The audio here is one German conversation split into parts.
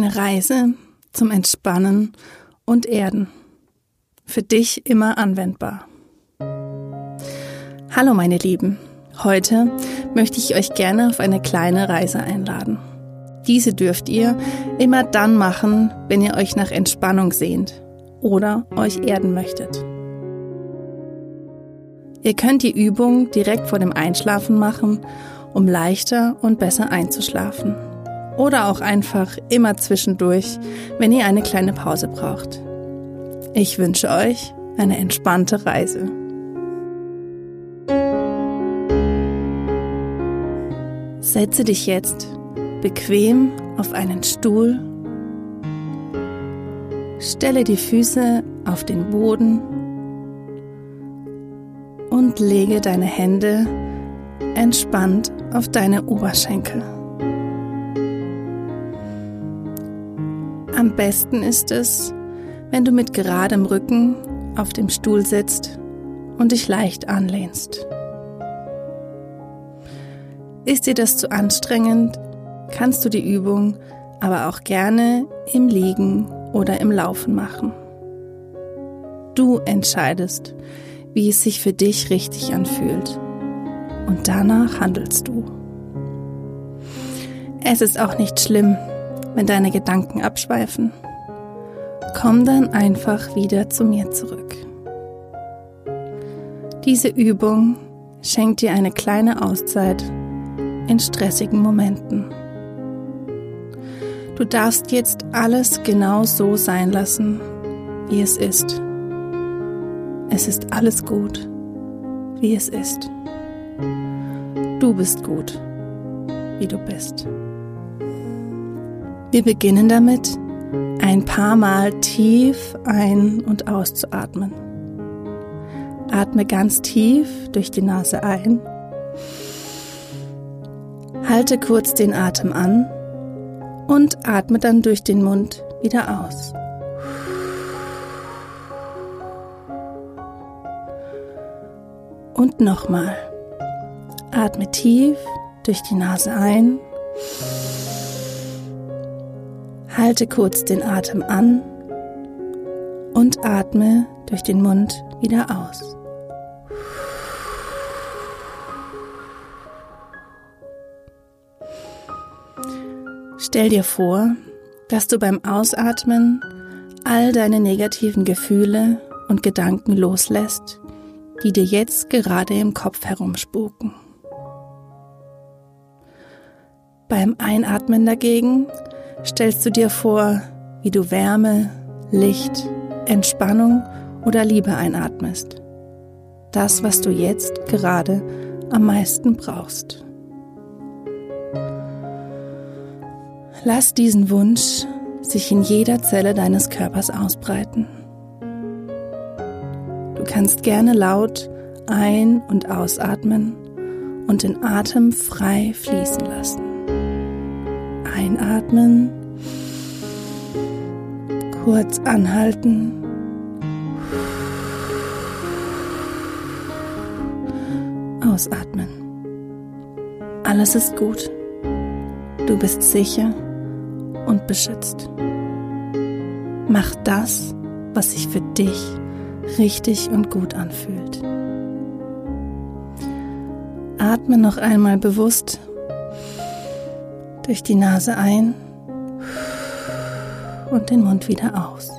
Eine Reise zum Entspannen und Erden. Für dich immer anwendbar. Hallo meine Lieben. Heute möchte ich euch gerne auf eine kleine Reise einladen. Diese dürft ihr immer dann machen, wenn ihr euch nach Entspannung sehnt oder euch erden möchtet. Ihr könnt die Übung direkt vor dem Einschlafen machen, um leichter und besser einzuschlafen. Oder auch einfach immer zwischendurch, wenn ihr eine kleine Pause braucht. Ich wünsche euch eine entspannte Reise. Setze dich jetzt bequem auf einen Stuhl. Stelle die Füße auf den Boden und lege deine Hände entspannt auf deine Oberschenkel. Am besten ist es, wenn du mit geradem Rücken auf dem Stuhl sitzt und dich leicht anlehnst. Ist dir das zu anstrengend, kannst du die Übung aber auch gerne im Liegen oder im Laufen machen. Du entscheidest, wie es sich für dich richtig anfühlt. Und danach handelst du. Es ist auch nicht schlimm, wenn deine Gedanken abschweifen. Komm dann einfach wieder zu mir zurück. Diese Übung schenkt dir eine kleine Auszeit in stressigen Momenten. Du darfst jetzt alles genau so sein lassen, wie es ist. Es ist alles gut, wie es ist. Du bist gut, wie du bist. Wir beginnen damit, ein paar Mal tief ein- und auszuatmen. Atme ganz tief durch die Nase ein Halte kurz den Atem an und atme dann durch den Mund wieder aus. Und nochmal. Atme tief durch die Nase ein. Halte kurz den Atem an und atme durch den Mund wieder aus. Stell dir vor, dass du beim Ausatmen all deine negativen Gefühle und Gedanken loslässt, die dir jetzt gerade im Kopf herumspuken. Beim Einatmen dagegen stellst du dir vor, wie du Wärme, Licht, Entspannung oder Liebe einatmest. Das, was du jetzt gerade am meisten brauchst. Lass diesen Wunsch sich in jeder Zelle deines Körpers ausbreiten. Du kannst gerne laut ein- und ausatmen und den Atem frei fließen lassen. Einatmen, kurz anhalten. Ausatmen. Alles ist gut. Du bist sicher und beschützt. Mach das, was sich für dich richtig und gut anfühlt. Atme noch einmal bewusst durch die Nase ein und den Mund wieder aus.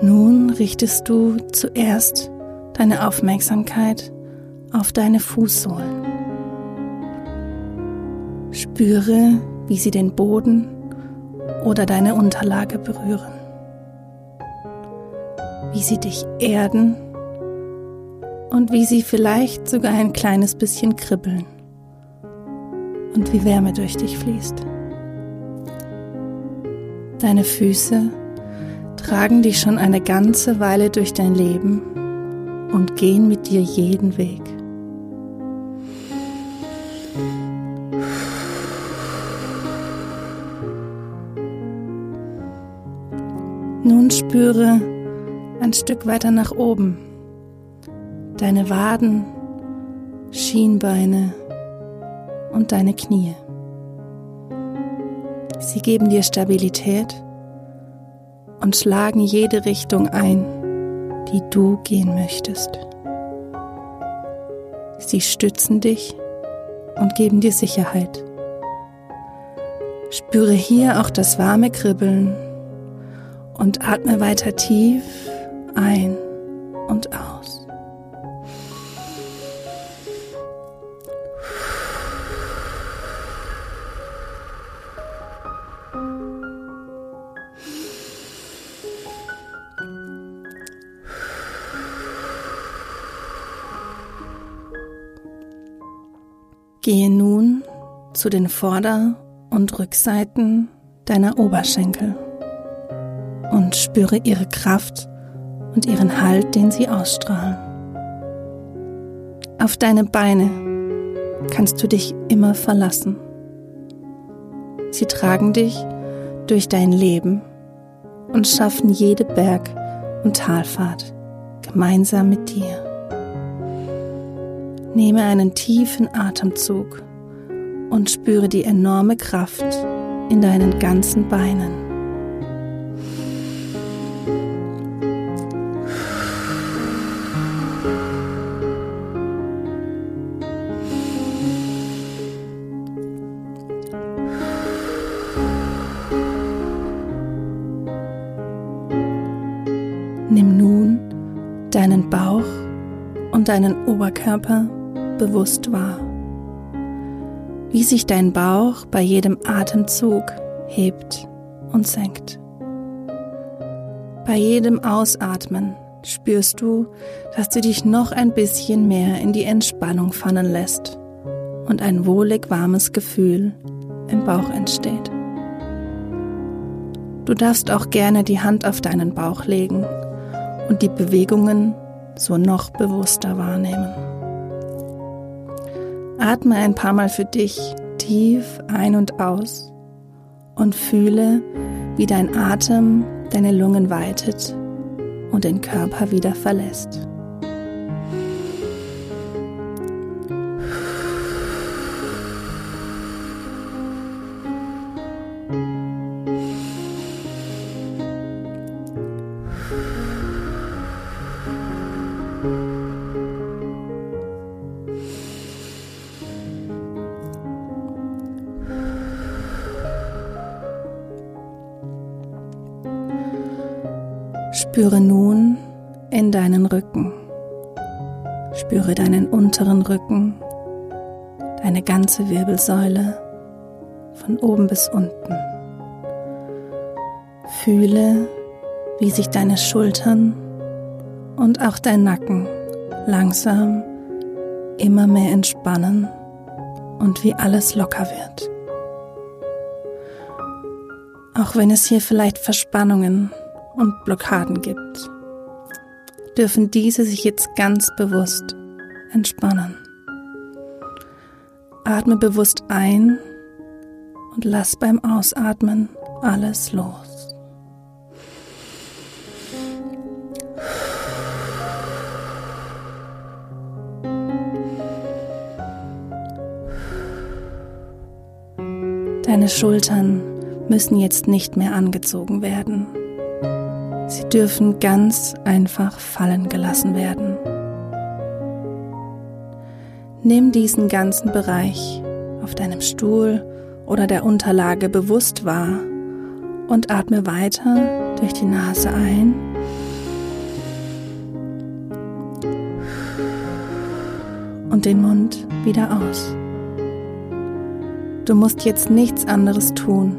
Nun richtest du zuerst deine Aufmerksamkeit auf deine Fußsohlen. Spüre, wie sie den Boden oder deine Unterlage berühren, wie sie dich erden und wie sie vielleicht sogar ein kleines bisschen kribbeln und wie Wärme durch dich fließt. Deine Füße tragen dich schon eine ganze Weile durch dein Leben und gehen mit dir jeden Weg. Nun spüre ein Stück weiter nach oben deine Waden, Schienbeine und deine Knie. Sie geben dir Stabilität und schlagen jede Richtung ein, die du gehen möchtest. Sie stützen dich und geben dir Sicherheit. Spüre hier auch das warme Kribbeln und atme weiter tief Gehe nun zu den Vorder- und Rückseiten deiner Oberschenkel und spüre ihre Kraft und ihren Halt, den sie ausstrahlen. Auf deine Beine kannst du dich immer verlassen. Sie tragen dich durch dein Leben und schaffen jede Berg- und Talfahrt gemeinsam mit dir. Nehme einen tiefen Atemzug und spüre die enorme Kraft in deinen ganzen Beinen. Nimm nun deinen Bauch und deinen Oberkörper bewusst wahr wie sich dein Bauch bei jedem Atemzug hebt und senkt. Bei jedem Ausatmen spürst du, dass du dich noch ein bisschen mehr in die Entspannung fallen lässt und ein wohlig warmes Gefühl im Bauch entsteht. Du darfst auch gerne die Hand auf deinen Bauch legen und die Bewegungen so noch bewusster wahrnehmen. Atme ein paar Mal für dich tief ein und aus und fühle, wie dein Atem deine Lungen weitet und den Körper wieder verlässt. Spüre nun in deinen Rücken. Spüre deinen unteren Rücken, deine ganze Wirbelsäule von oben bis unten. Fühle, wie sich deine Schultern und auch dein Nacken langsam immer mehr entspannen und wie alles locker wird. Auch wenn es hier vielleicht Verspannungen und Blockaden gibt, dürfen diese sich jetzt ganz bewusst entspannen. Atme bewusst ein und lass beim Ausatmen alles los. Deine Schultern müssen jetzt nicht mehr angezogen werden. Sie dürfen ganz einfach fallen gelassen werden. Nimm diesen ganzen Bereich auf deinem Stuhl oder der Unterlage bewusst wahr und atme weiter durch die Nase ein und den Mund wieder aus. Du musst jetzt nichts anderes tun,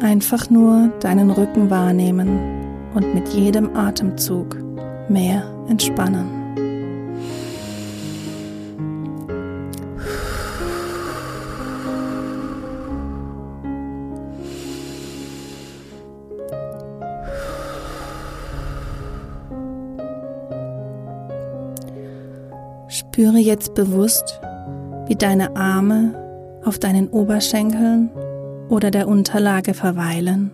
einfach nur deinen Rücken wahrnehmen und mit jedem Atemzug mehr entspannen. Spüre jetzt bewusst, wie deine Arme auf deinen Oberschenkeln oder der Unterlage verweilen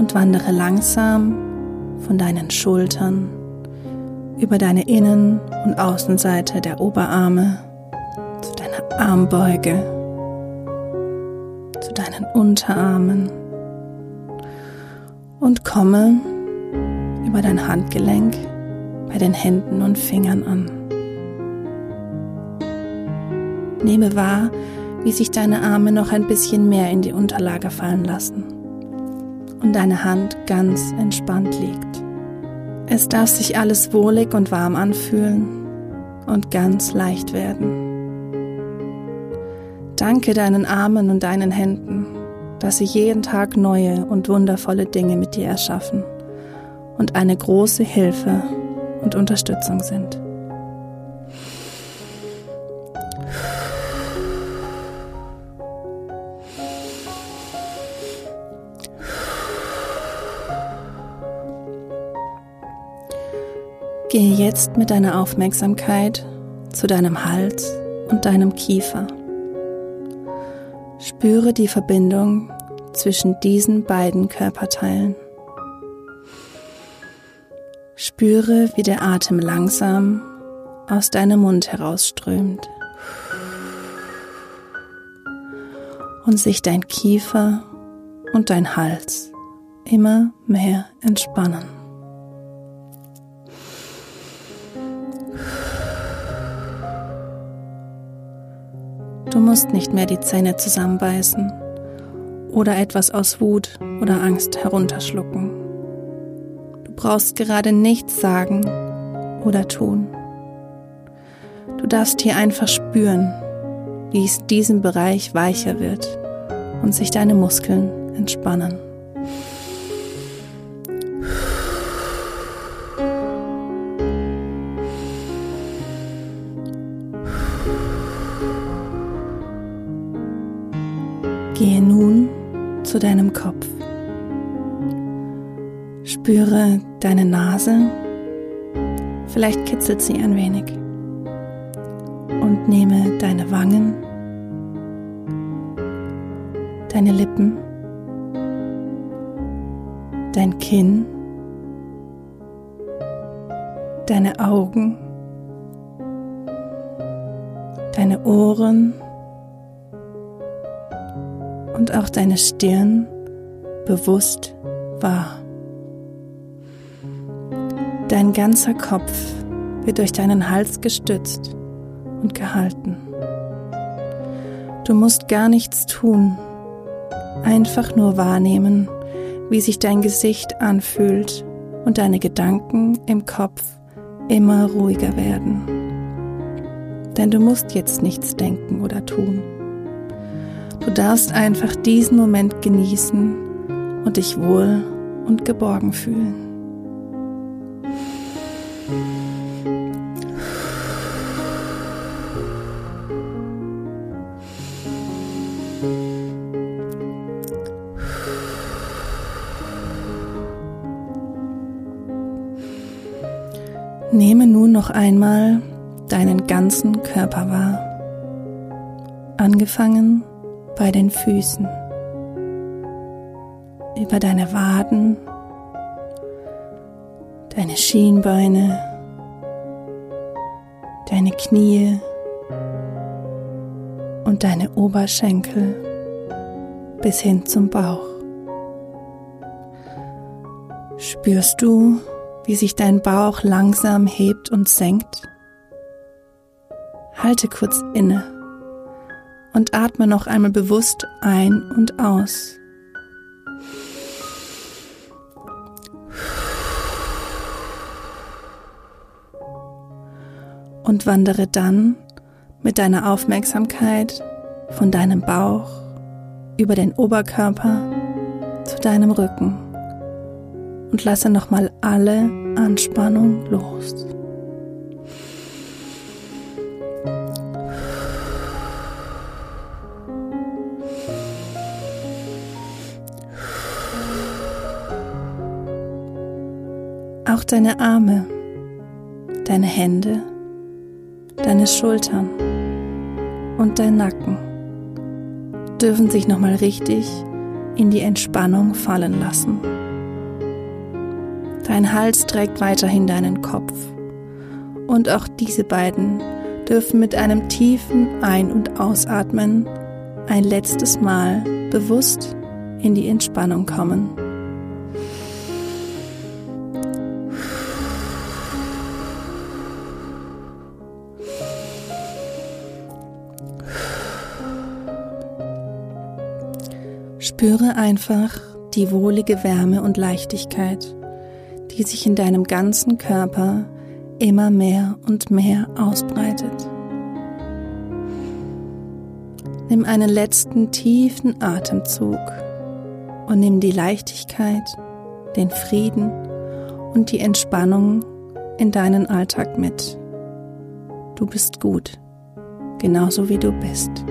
und wandere langsam von deinen Schultern über deine Innen- und Außenseite der Oberarme zu deiner Armbeuge, zu deinen Unterarmen und komme über dein Handgelenk bei den Händen und Fingern an. Nehme wahr, wie sich deine Arme noch ein bisschen mehr in die Unterlage fallen lassen und deine Hand ganz entspannt liegt. Es darf sich alles wohlig und warm anfühlen und ganz leicht werden. Danke deinen Armen und deinen Händen, dass sie jeden Tag neue und wundervolle Dinge mit dir erschaffen und eine große Hilfe und Unterstützung sind. Gehe jetzt mit deiner Aufmerksamkeit zu deinem Hals und deinem Kiefer. Spüre die Verbindung zwischen diesen beiden Körperteilen. Spüre, wie der Atem langsam aus deinem Mund herausströmt und sich dein Kiefer und dein Hals immer mehr entspannen. Du musst nicht mehr die Zähne zusammenbeißen oder etwas aus Wut oder Angst herunterschlucken. Du brauchst gerade nichts sagen oder tun. Du darfst hier einfach spüren, wie es diesem Bereich weicher wird und sich deine Muskeln entspannen. Gehe nun zu deinem Kopf. Spüre deine Nase, vielleicht kitzelt sie ein wenig. Und nehme deine Wangen, deine Lippen, dein Kinn, deine Augen, deine Ohren, und auch deine Stirn bewusst wahr. Dein ganzer Kopf wird durch deinen Hals gestützt und gehalten. Du musst gar nichts tun, einfach nur wahrnehmen, wie sich dein Gesicht anfühlt und deine Gedanken im Kopf immer ruhiger werden. Denn du musst jetzt nichts denken oder tun. Du darfst einfach diesen Moment genießen und dich wohl und geborgen fühlen. Nehme nun noch einmal deinen ganzen Körper wahr, angefangen bei den Füßen, über deine Waden, deine Schienbeine, deine Knie und deine Oberschenkel bis hin zum Bauch. Spürst du, wie sich dein Bauch langsam hebt und senkt? Halte kurz inne und atme noch einmal bewusst ein und aus. Und wandere dann mit deiner Aufmerksamkeit von deinem Bauch über den Oberkörper zu deinem Rücken und lasse nochmal alle Anspannung los. Auch deine Arme, deine Hände, deine Schultern und dein Nacken dürfen sich nochmal richtig in die Entspannung fallen lassen. Dein Hals trägt weiterhin deinen Kopf und auch diese beiden dürfen mit einem tiefen Ein- und Ausatmen ein letztes Mal bewusst in die Entspannung kommen. Spüre einfach die wohlige Wärme und Leichtigkeit, die sich in deinem ganzen Körper immer mehr und mehr ausbreitet. Nimm einen letzten tiefen Atemzug und nimm die Leichtigkeit, den Frieden und die Entspannung in deinen Alltag mit. Du bist gut, genauso wie du bist.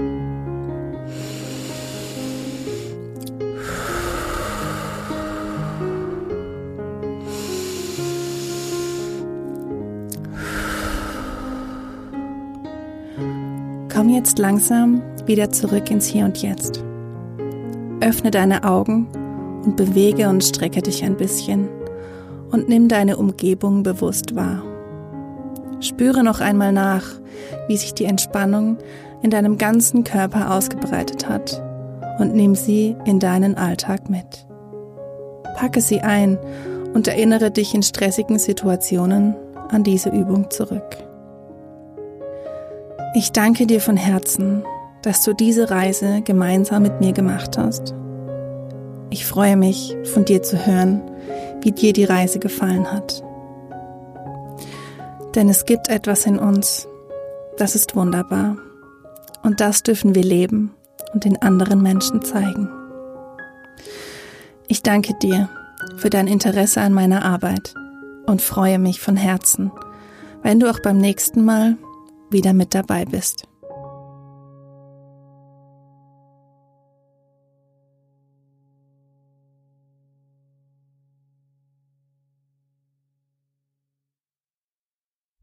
Jetzt langsam wieder zurück ins Hier und Jetzt. Öffne deine Augen und bewege und strecke dich ein bisschen und nimm deine Umgebung bewusst wahr. Spüre noch einmal nach, wie sich die Entspannung in deinem ganzen Körper ausgebreitet hat und nimm sie in deinen Alltag mit. Packe sie ein und erinnere dich in stressigen Situationen an diese Übung zurück. Ich danke dir von Herzen, dass du diese Reise gemeinsam mit mir gemacht hast. Ich freue mich, von dir zu hören, wie dir die Reise gefallen hat. Denn es gibt etwas in uns, das ist wunderbar. Und das dürfen wir leben und den anderen Menschen zeigen. Ich danke dir für dein Interesse an meiner Arbeit und freue mich von Herzen, wenn du auch beim nächsten Mal wieder mit dabei bist.